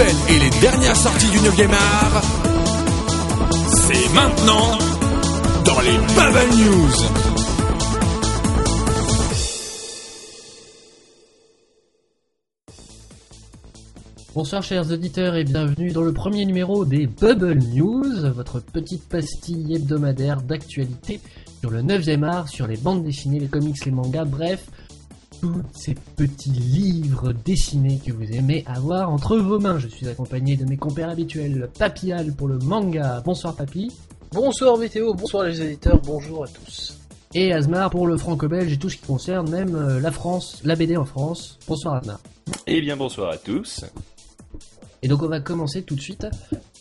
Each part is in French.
et les dernières sorties du 9e art, c'est maintenant dans les Bubble News. Bonsoir chers auditeurs et bienvenue dans le premier numéro des Bubble News, votre petite pastille hebdomadaire d'actualité sur le 9e art, sur les bandes dessinées, les comics, les mangas, bref, tous ces petits livres dessinés que vous aimez avoir entre vos mains. Je suis accompagné de mes compères habituels, Papial pour le manga. Bonsoir Papy. Bonsoir Météo, bonsoir les éditeurs, bonjour à tous. Et Asmar pour le franco-belge et tout ce qui concerne même euh, la France, la BD en France. Bonsoir Asmar. Eh bien bonsoir à tous. Et donc on va commencer tout de suite,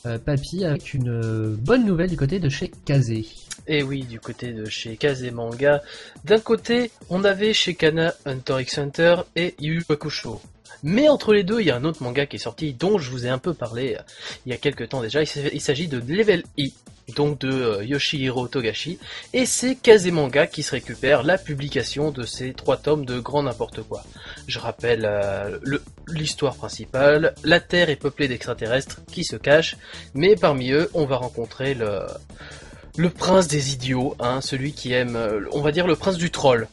euh, Papy, avec une euh, bonne nouvelle du côté de chez Kazé. Et oui, du côté de chez Kazé Manga. D'un côté, on avait chez Kana Hunter x Hunter et Yu Hakusho. Mais entre les deux, il y a un autre manga qui est sorti dont je vous ai un peu parlé euh, il y a quelques temps déjà. Il s'agit de Level E, donc de euh, Yoshihiro Togashi. Et c'est Kazemanga qui se récupère la publication de ces trois tomes de grand n'importe quoi. Je rappelle euh, l'histoire principale. La Terre est peuplée d'extraterrestres qui se cachent, mais parmi eux, on va rencontrer le, le prince des idiots, hein, celui qui aime, on va dire le prince du troll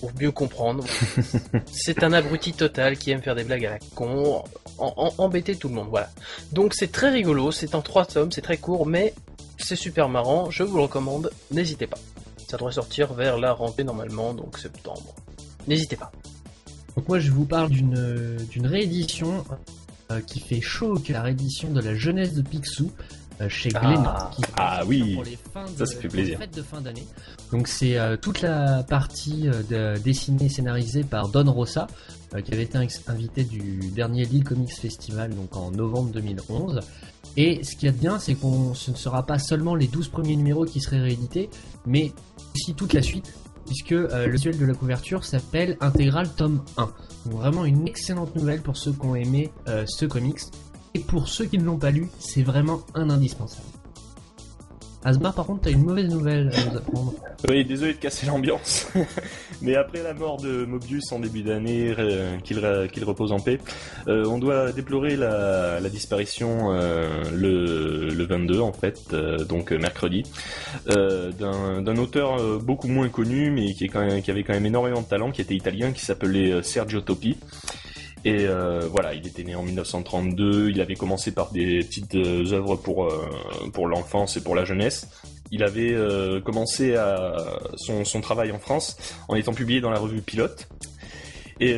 pour mieux comprendre. c'est un abruti total qui aime faire des blagues à la con, embêter tout le monde, voilà. Donc c'est très rigolo, c'est en trois tomes, c'est très court, mais c'est super marrant, je vous le recommande, n'hésitez pas. Ça devrait sortir vers la rentrée normalement, donc septembre. N'hésitez pas. Donc moi je vous parle d'une d'une réédition euh, qui fait chaud que la réédition de la jeunesse de Picsou euh, chez ah. Glénat. ah oui, ça, ça fait plaisir. de fin d'année. Donc c'est euh, toute la partie euh, dessinée scénarisée par Don Rosa, qui avait été invité du dernier Lille Comics Festival donc en novembre 2011. Et ce qui est bien, c'est qu'on ce ne sera pas seulement les 12 premiers numéros qui seraient réédités, mais aussi toute la suite, puisque le visuel de la couverture s'appelle Intégral tome 1. Donc vraiment une excellente nouvelle pour ceux qui ont aimé ce comics et pour ceux qui ne l'ont pas lu, c'est vraiment un indispensable. Asmar, par contre, t'as une mauvaise nouvelle à nous apprendre. Oui, désolé de casser l'ambiance. Mais après la mort de Mobius en début d'année, euh, qu'il repose en paix, euh, on doit déplorer la, disparition euh, le, 22, en fait, donc mercredi, d'un auteur beaucoup moins connu, mais qui, qui avait quand même énormément de talent, qui était italien, qui s'appelait Sergio Topi. Et euh, voilà, il était né en 1932, il avait commencé par des petites euh, œuvres pour, euh, pour l'enfance et pour la jeunesse. Il avait commencé à son, son, travail en France en étant publié dans la revue Pilote. Et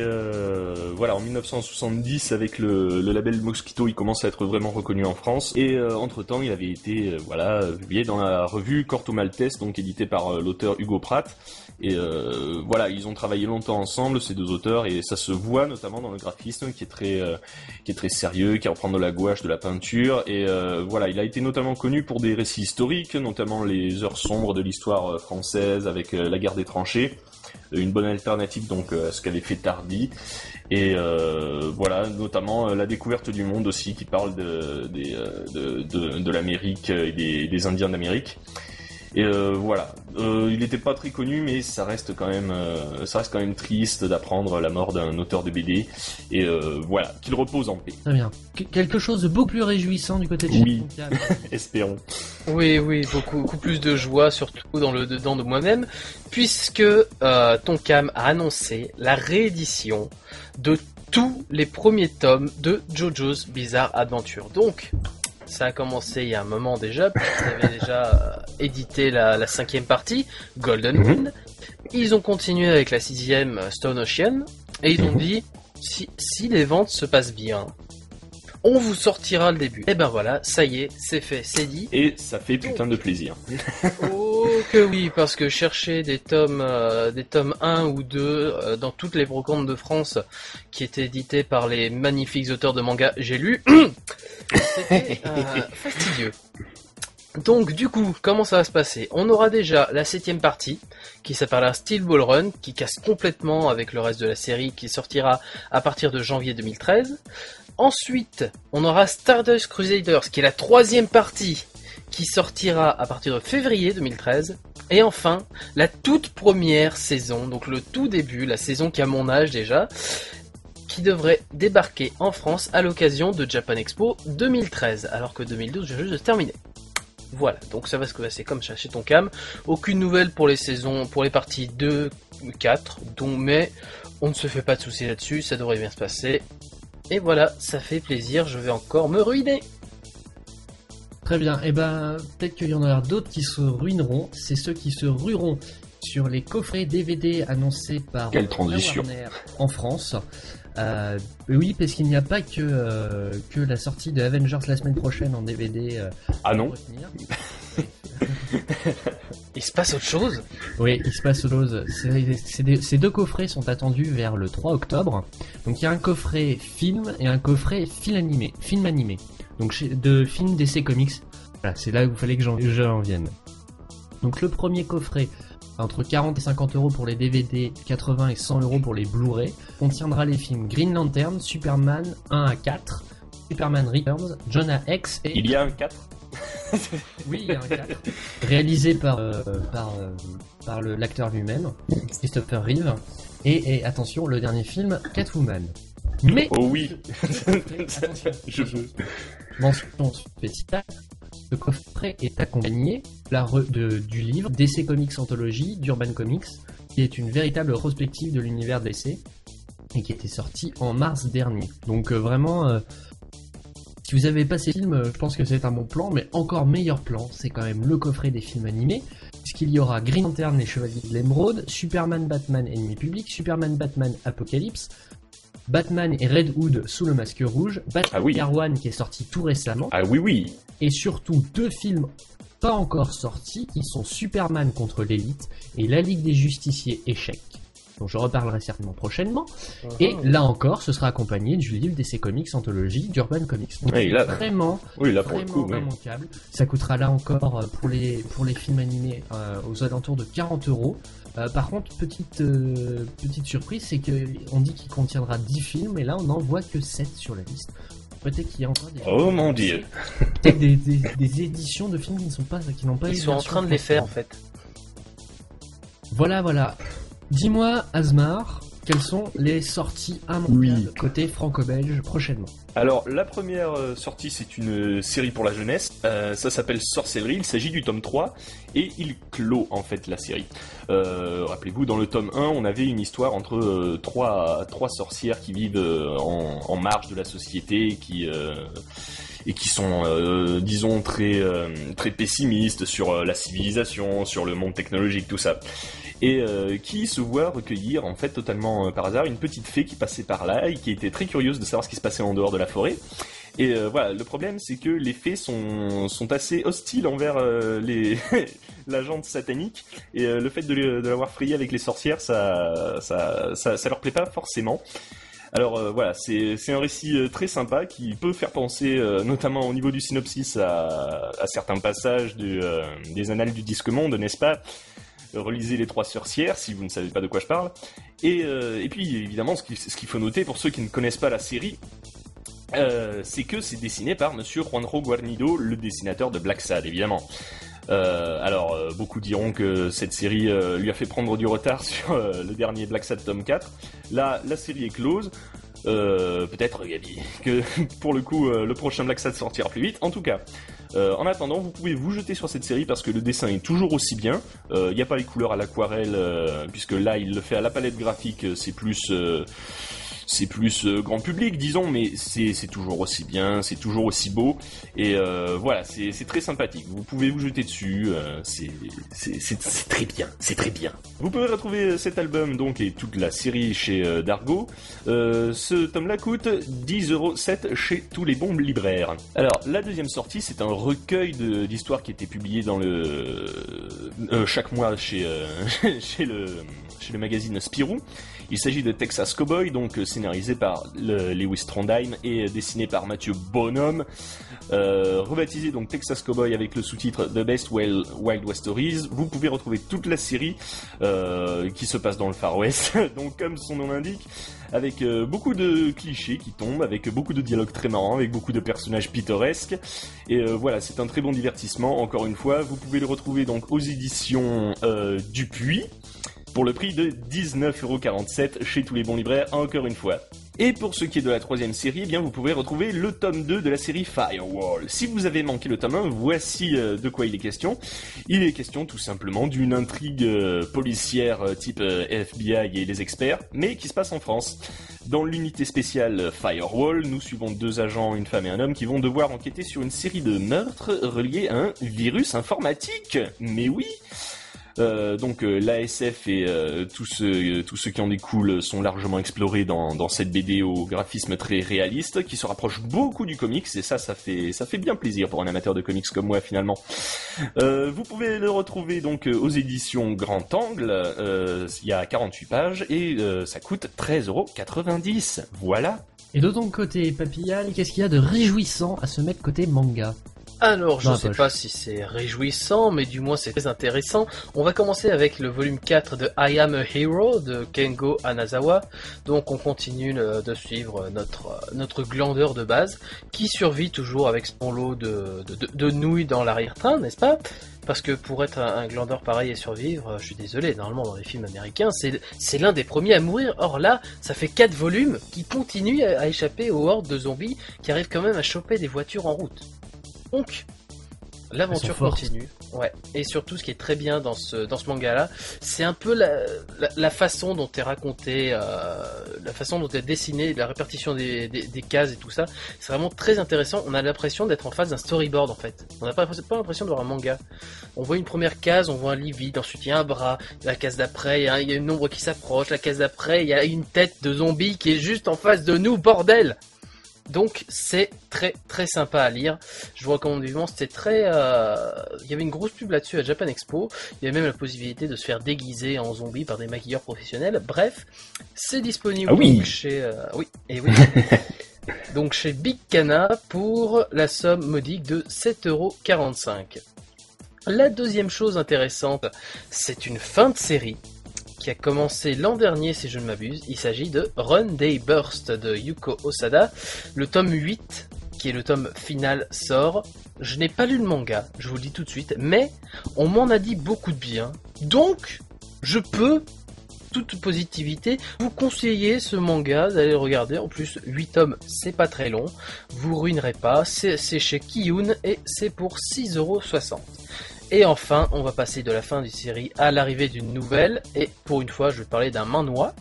voilà, en 1970, avec le, le, label Mosquito, il commence à être vraiment reconnu en France. Et entre-temps, il avait été voilà publié dans la revue Corto Maltese, donc édité par l'auteur Hugo Pratt. Et euh, voilà, ils ont travaillé longtemps ensemble, ces deux auteurs, et ça se voit notamment dans le graphisme qui est très, euh, qui est très sérieux, qui reprend de la gouache, de la peinture. Et euh, voilà, il a été notamment connu pour des récits historiques, notamment les heures sombres de l'histoire française avec la guerre des tranchées une bonne alternative donc à ce qu'avait fait Tardy et voilà notamment la découverte du monde aussi qui parle de de, de, l'Amérique et des Indiens d'Amérique et euh, voilà, euh, il n'était pas très connu, mais ça reste quand même, euh, ça reste quand même triste d'apprendre la mort d'un auteur de BD. Et voilà, qu'il repose en paix. Très bien. quelque chose de beaucoup plus réjouissant du côté de Oui, espérons. Oui, oui, beaucoup, beaucoup, plus de joie, surtout dans le dedans de moi-même, puisque euh, Tonkam a annoncé la réédition de tous les premiers tomes de JoJo's Bizarre Adventure. Donc, ça a commencé il y a un moment déjà, puisqu'ils avaient déjà euh, édité la, cinquième partie, Golden mhm. Wind. Ils ont continué avec la sixième, euh, Stone Ocean, et ils ont mhm. dit, si, si les ventes se passent bien, on vous sortira le début. Et ben voilà, ça y est, c'est fait, c'est dit. Et ça fait putain de plaisir. oh oui, parce que chercher des tomes, euh, des tomes 1 ou 2 euh, dans toutes les brocantes de France qui étaient édités par les magnifiques auteurs de manga, j'ai lu, euh, fastidieux. Donc du coup, comment ça va se passer? On aura déjà la septième partie qui s'appellera Steel Ball Run, qui casse complètement avec le reste de la série, qui sortira à partir de janvier 2013. Ensuite, on aura Stardust Crusaders, qui est la troisième partie, qui sortira à partir de février 2013. Et enfin, la toute première saison, donc le tout début, la saison qui a mon âge déjà, qui devrait débarquer en France à l'occasion de Japan Expo 2013, alors que 2012 vient juste terminer. Voilà, donc ça va se passer comme ça chez Tonkam. Aucune nouvelle pour les saisons, pour les parties 2, 4, dont mais on ne se fait pas de soucis là-dessus, ça devrait bien se passer. Et voilà, ça fait plaisir, je vais encore me ruiner. Très bien, et ben peut-être qu'il y en aura d'autres qui se ruineront, c'est ceux qui se rueront sur les coffrets DVD annoncés par Quelle transition. Warner en France. Euh, oui, parce qu'il n'y a pas que, euh, que la sortie de Avengers la semaine prochaine en DVD. euh, Ah à non retenir. Il se passe autre chose Oui, il se passe autre chose. Ces deux coffrets sont attendus vers le 3 octobre. Donc il y a un coffret film et un coffret film animé. Film animé. Donc de films DC Comics. Voilà, c'est là où il fallait que j'en vienne. Donc le premier coffret, entre 40 et 50 euros pour les DVD, 80 et 100 euros pour les Blu-ray, contiendra les films Green Lantern, Superman 1 à 4, Superman Returns, Jonah X et Il y a un 4 oui, il y a un 4. Réalisé par, euh, par, euh, par l'acteur lui-même, Christopher Reeve. Et, et attention, le dernier film, Catwoman. Mais, Oh oui attention, Je veux. Mention spéciale, ce coffret est accompagné de- du livre DC Comics Anthology d'Urban Comics, qui est une véritable prospective de l'univers DC et qui était sorti en mars dernier. Donc euh, vraiment, euh, si vous avez pas ces films, euh, je pense que c'est un bon plan, mais encore meilleur plan, c'est quand même le coffret des films animés, puisqu'il y aura Green Lantern et Chevaliers de l'Émeraude, Superman Batman Ennemi Public, Superman Batman Apocalypse, Batman et Red Hood sous le masque rouge, Batman Ah oui. Year One qui est sorti tout récemment, Ah oui, oui. et surtout deux films pas encore sortis qui sont Superman contre l'élite et La Ligue des Justiciers échec dont je reparlerai certainement prochainement et Mhm. là encore ce sera accompagné du livre d'essai comics anthologie d'Urban Comics donc Ouais, là- vraiment Oui, là pour le vraiment oui. ça coûtera là encore euh, pour les pour les films animés euh, aux alentours de 40 euros Euh, par contre petite euh, petite surprise c'est que on dit qu'il contiendra 10 films et là on n'en voit que 7 sur la liste peut-être qu'il y a encore des Oh mon dieu. peut-être des, des, des éditions de films qui ne sont pas qui n'ont pas Ils eu sont en train de les faire en fait. Voilà, voilà. Dis-moi, Asmar, quelles sont les sorties immanquables Oui. côté franco-belge prochainement Alors, la première euh, sortie, c'est une euh, série pour la jeunesse. Euh, ça s'appelle Sorcellerie. Il s'agit du tome 3 et il clôt en fait la série. Euh, Rappelez-vous, dans le tome 1, on avait une histoire entre euh, trois, trois sorcières qui vivent euh, en, en marge de la société, qui euh, et qui sont, euh, disons, très euh, très pessimistes sur euh, la civilisation, sur le monde technologique, tout ça. Et euh, qui se voit recueillir, en fait, totalement euh, par hasard, une petite fée qui passait par là et qui était très curieuse de savoir ce qui se passait en dehors de la forêt. Et euh, voilà, le problème, c'est que les fées sont, sont assez hostiles envers les la satanique, et le fait de, de l'avoir frayé avec les sorcières, ça, ça, ça, ça leur plaît pas forcément. Alors euh, voilà, c'est c'est un récit euh, très sympa qui peut faire penser, euh, notamment au niveau du synopsis, à, à certains passages des annales du disque monde, n'est-ce pas? Relisez les trois sorcières si vous ne savez pas de quoi je parle. Et, et puis évidemment, ce ce qu'il faut noter pour ceux qui ne connaissent pas la série, c'est que c'est dessiné par Monsieur Juanjo Guarnido, le dessinateur de Black Sad, évidemment. Euh, alors, euh, beaucoup diront que cette série euh, lui a fait prendre du retard sur le dernier Black Sad tome 4. Là, la série est close. Euh, Peut-être, Gabi, que pour le coup, le prochain Black Sad sortira plus vite. En tout cas, en attendant, vous pouvez vous jeter sur cette série parce que le dessin est toujours aussi bien. Il n'y a pas les couleurs à l'aquarelle, puisque là, il le fait à la palette graphique. C'est plus... c'est plus euh, grand public, disons, mais c'est toujours aussi bien, c'est toujours aussi beau, et euh, voilà, c'est très sympathique. Vous pouvez vous jeter dessus, euh, c'est très bien, c'est très bien. Vous pouvez retrouver cet album donc et toute la série chez Dargo. Ce tome-là coûte 10,07€ chez tous les bons libraires. Alors la deuxième sortie, c'est un recueil d'histoires qui était publié dans le euh, chaque mois chez euh, chez le chez le magazine Spirou. Il s'agit de Texas Cowboy, donc euh, scénarisé par le- Lewis Trondheim et euh, dessiné par Mathieu Bonhomme. Euh, rebaptisé donc Texas Cowboy avec le sous-titre The Best Wild, Wild West Stories. Vous pouvez retrouver toute la série qui se passe dans le Far West. donc comme son nom l'indique, avec beaucoup de clichés qui tombent, avec beaucoup de dialogues très marrants, avec beaucoup de personnages pittoresques. Et voilà, c'est un très bon divertissement. Encore une fois, vous pouvez le retrouver donc aux éditions Dupuis pour le prix de 19,47€ chez tous les bons libraires, encore une fois. Et pour ce qui est de la troisième série, eh bien vous pouvez retrouver le tome 2 de la série Firewall. Si vous avez manqué le tome 1, voici euh, de quoi il est question. Il est question tout simplement d'une intrigue euh, policière euh, type FBI et les experts, mais qui se passe en France. Dans l'unité spéciale Firewall, nous suivons deux agents, une femme et un homme, qui vont devoir enquêter sur une série de meurtres reliés à un virus informatique. Mais oui euh, donc euh, l'ASF et euh, tous ceux tous ceux qui en découlent sont largement explorés dans, dans cette BD au graphisme très réaliste qui se rapproche beaucoup du comics et ça ça fait ça fait bien plaisir pour un amateur de comics comme moi finalement. vous pouvez le retrouver donc aux éditions Grand Angle. Il y a 48 pages et ça coûte 13,90€. Voilà. Et de ton côté, Papillal, qu'est-ce qu'il y a de réjouissant à se mettre côté manga? Alors, je ne sais pas si c'est réjouissant, mais du moins c'est très intéressant. On va commencer avec le volume 4 de I Am a Hero de Kengo Anazawa. Donc on continue de suivre notre, notre glandeur de base, qui survit toujours avec son lot de, de, nouilles dans l'arrière-train, n'est-ce pas? Parce que pour être un, glandeur pareil et survivre, je suis désolé, normalement dans les films américains, c'est l'un des premiers à mourir. Or là, ça fait 4 volumes qui continuent à échapper aux hordes de zombies qui arrivent quand même à choper des voitures en route. Donc, l'aventure continue. Ouais. Et surtout, ce qui est très bien dans ce, dans ce manga-là, c'est un peu la, la, façon dont est raconté, euh, la façon dont est dessiné, la répartition des, des, cases et tout ça. C'est vraiment très intéressant. On a l'impression d'être en face d'un storyboard en fait. On n'a pas, pas l'impression de voir un manga. On voit une première case, on voit un lit vide, ensuite il y a un bras, la case d'après, il y, a, il y a une ombre qui s'approche, la case d'après, il y a une tête de zombie qui est juste en face de nous, bordel donc c'est très très sympa à lire. Je vous recommande vivement. C'était très. Euh, il y avait une grosse pub là-dessus à Japan Expo. Il y avait même la possibilité de se faire déguiser en zombie par des maquilleurs professionnels. Bref, c'est disponible ah oui. chez. Euh, oui et oui. donc chez Big Cana pour la somme modique de 7,45€. La deuxième chose intéressante, c'est une fin de série qui a commencé l'an dernier si je ne m'abuse. Il s'agit de Run Day Burst de Yuko Osada. Le tome 8, qui est le tome final, sort. Je n'ai pas lu le manga, je vous le dis tout de suite, mais on m'en a dit beaucoup de bien. Donc, je peux toute positivité, vous conseiller ce manga d'aller regarder. En plus, 8 tomes, c'est pas très long. Vous ruinerez pas. C'est chez Kiyun et c'est pour 6,60€. Et enfin, on va passer de la fin du série à l'arrivée d'une nouvelle. Et pour une fois, je vais parler d'un manhwa,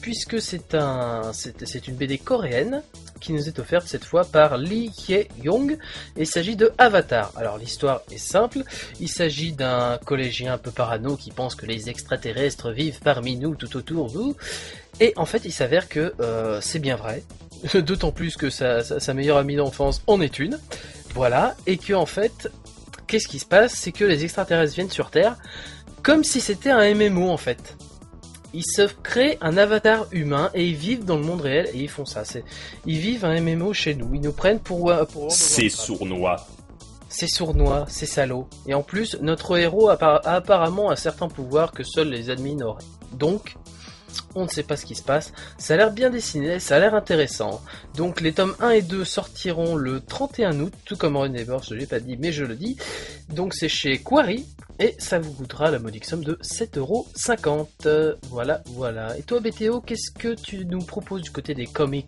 puisque c'est un, c'est une BD coréenne qui nous est offerte cette fois par Lee Hye-young. Il s'agit de Avatar. Alors l'histoire est simple. Il s'agit d'un collégien un peu parano qui pense que les extraterrestres vivent parmi nous, tout autour nous. Et en fait, il s'avère que euh, c'est bien vrai. D'autant plus que sa, sa meilleure amie d'enfance en est une. Voilà. Et que en fait, qu'est-ce qui se passe C'est que les extraterrestres viennent sur Terre comme si c'était un MMO en fait. Ils se créent un avatar humain et ils vivent dans le monde réel et ils font ça. Ils vivent un MMO chez nous. Ils nous prennent pour. Euh, pour c'est sournois. C'est sournois, c'est salaud. Et en plus, notre héros a, apparemment un certain pouvoir que seuls les admins auraient. Donc, on ne sait pas ce qui se passe. Ça a l'air bien dessiné, ça a l'air intéressant. Donc les tomes 1 et 2 sortiront le 31 août, tout comme Run Never, je l'ai pas dit, mais je le dis. Donc c'est chez Quarry, et ça vous coûtera la modique somme de 7,50€. Voilà, voilà. Et toi BTO, qu'est-ce que tu nous proposes du côté des comics?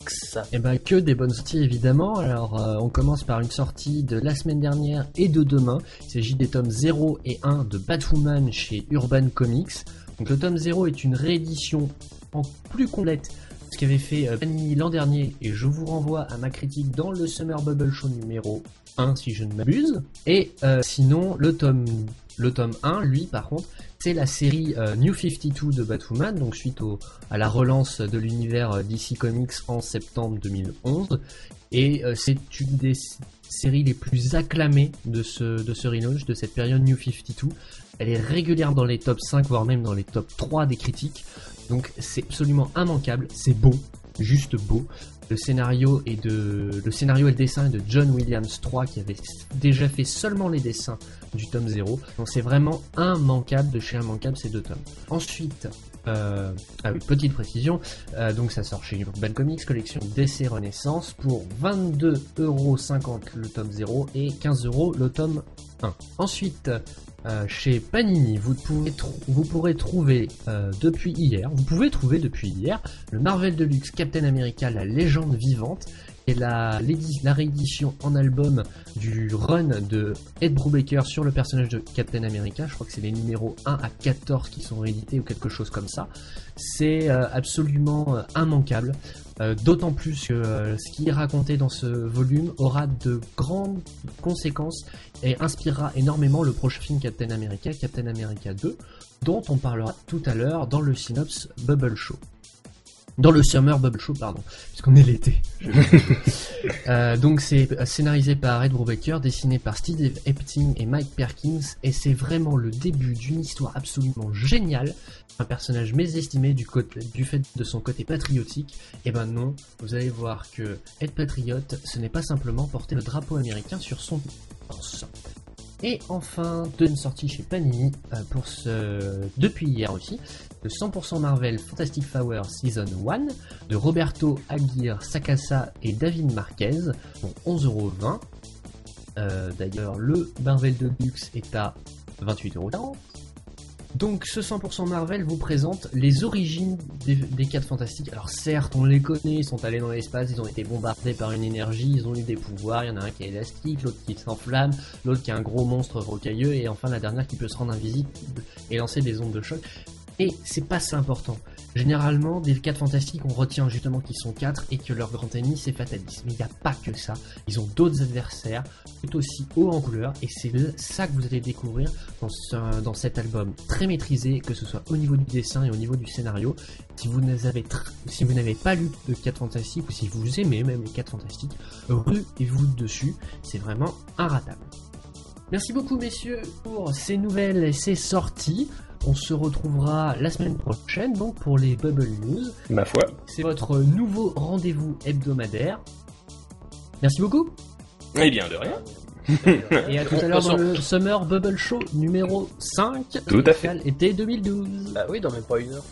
Eh ben que des bonnes sorties évidemment. Alors euh, on commence par une sortie de la semaine dernière et de demain. Il s'agit des tomes 0 et 1 de Batwoman chez Urban Comics. Donc le tome 0 est une réédition en plus complète ce qu'avait fait euh, Panini l'an dernier et je vous renvoie à ma critique dans le Summer Bubble Show numéro 1 si je ne m'abuse. Et euh, sinon le tome le tome 1, lui, par contre, c'est la série euh, New 52 de Batwoman, donc suite au, à la relance de l'univers DC Comics en septembre 2011. Et c'est une des séries les plus acclamées de ce, de ce relaunch, de cette période New 52. Elle est régulière dans les top 5, voire même dans les top 3 des critiques. Donc c'est absolument immanquable, c'est beau, juste beau. Le scénario est de le scénario et le dessin est de John Williams 3 qui avait déjà fait seulement les dessins du tome 0. Donc c'est vraiment immanquable de chez immanquable ces deux tomes. Ensuite, Euh, ah oui, petite précision, euh, donc ça sort chez Urban Comics, collection DC Renaissance, pour 22,50€ le tome 0 et 15€ le tome 1. Ensuite, euh, chez Panini, vous, pouvez vous pourrez trouver depuis hier, vous pouvez trouver depuis hier, le Marvel Deluxe Captain America, la légende vivante, et la, la réédition en album du run de Ed Brubaker sur le personnage de Captain America. Je crois que c'est les numéros 1 à 14 qui sont réédités ou quelque chose comme ça. C'est euh, absolument euh, immanquable. Euh, D'autant plus que ce qui est raconté dans ce volume aura de grandes conséquences et inspirera énormément le prochain film Captain America, Captain America 2, dont on parlera tout à l'heure dans le Synops Bubble Show. Dans le Summer Bubble Show, pardon, puisqu'on est l'été. Euh, donc c'est euh, scénarisé par Ed Brubaker, dessiné par Steve Epting et Mike Perkins, et c'est vraiment le début d'une histoire absolument géniale. Un personnage mésestimé du, côté, du fait de son côté patriotique. Et ben non, vous allez voir que être patriote, ce n'est pas simplement porter le drapeau américain sur son torse. Et enfin, deuxième sortie chez Panini euh, pour ce depuis hier aussi, le 100% Marvel Fantastic Four Season 1 de Roberto Aguirre Sacasa et David Marquez pour 11,20€. Euh, D'ailleurs, le Marvel Deluxe est à 28,40€. Donc ce 100% Marvel vous présente les origines des, des 4 fantastiques. Alors certes, on les connaît, ils sont allés dans l'espace, ils ont été bombardés par une énergie, ils ont eu des pouvoirs, il y en a un qui est élastique, l'autre qui s'enflamme, l'autre qui est un gros monstre rocailleux, et enfin la dernière qui peut se rendre invisible et lancer des ondes de choc. Et c'est pas ça important. Généralement, des 4 fantastiques, on retient justement qu'ils sont 4 et que leur grand ennemi c'est Fatalis. Mais il n'y a pas que ça. Ils ont d'autres adversaires, tout aussi hauts en couleur, et c'est ça que vous allez découvrir dans, ce- dans cet album très maîtrisé, que ce soit au niveau du dessin et au niveau du scénario. Si vous n'avez tr- si vous n'avez pas lu de 4 fantastiques, ou si vous aimez même les 4 fantastiques, ruez-vous dessus. C'est vraiment inratable. Merci beaucoup messieurs pour ces nouvelles et ces sorties. On se retrouvera la semaine prochaine donc pour les Bubble News. Ma foi. C'est votre nouveau rendez-vous hebdomadaire. Merci beaucoup Eh bien, de rien. et à tout à l'heure dans le Summer Bubble Show numéro 5 Tout à fait. été 2012. Bah oui, dans même pas une heure.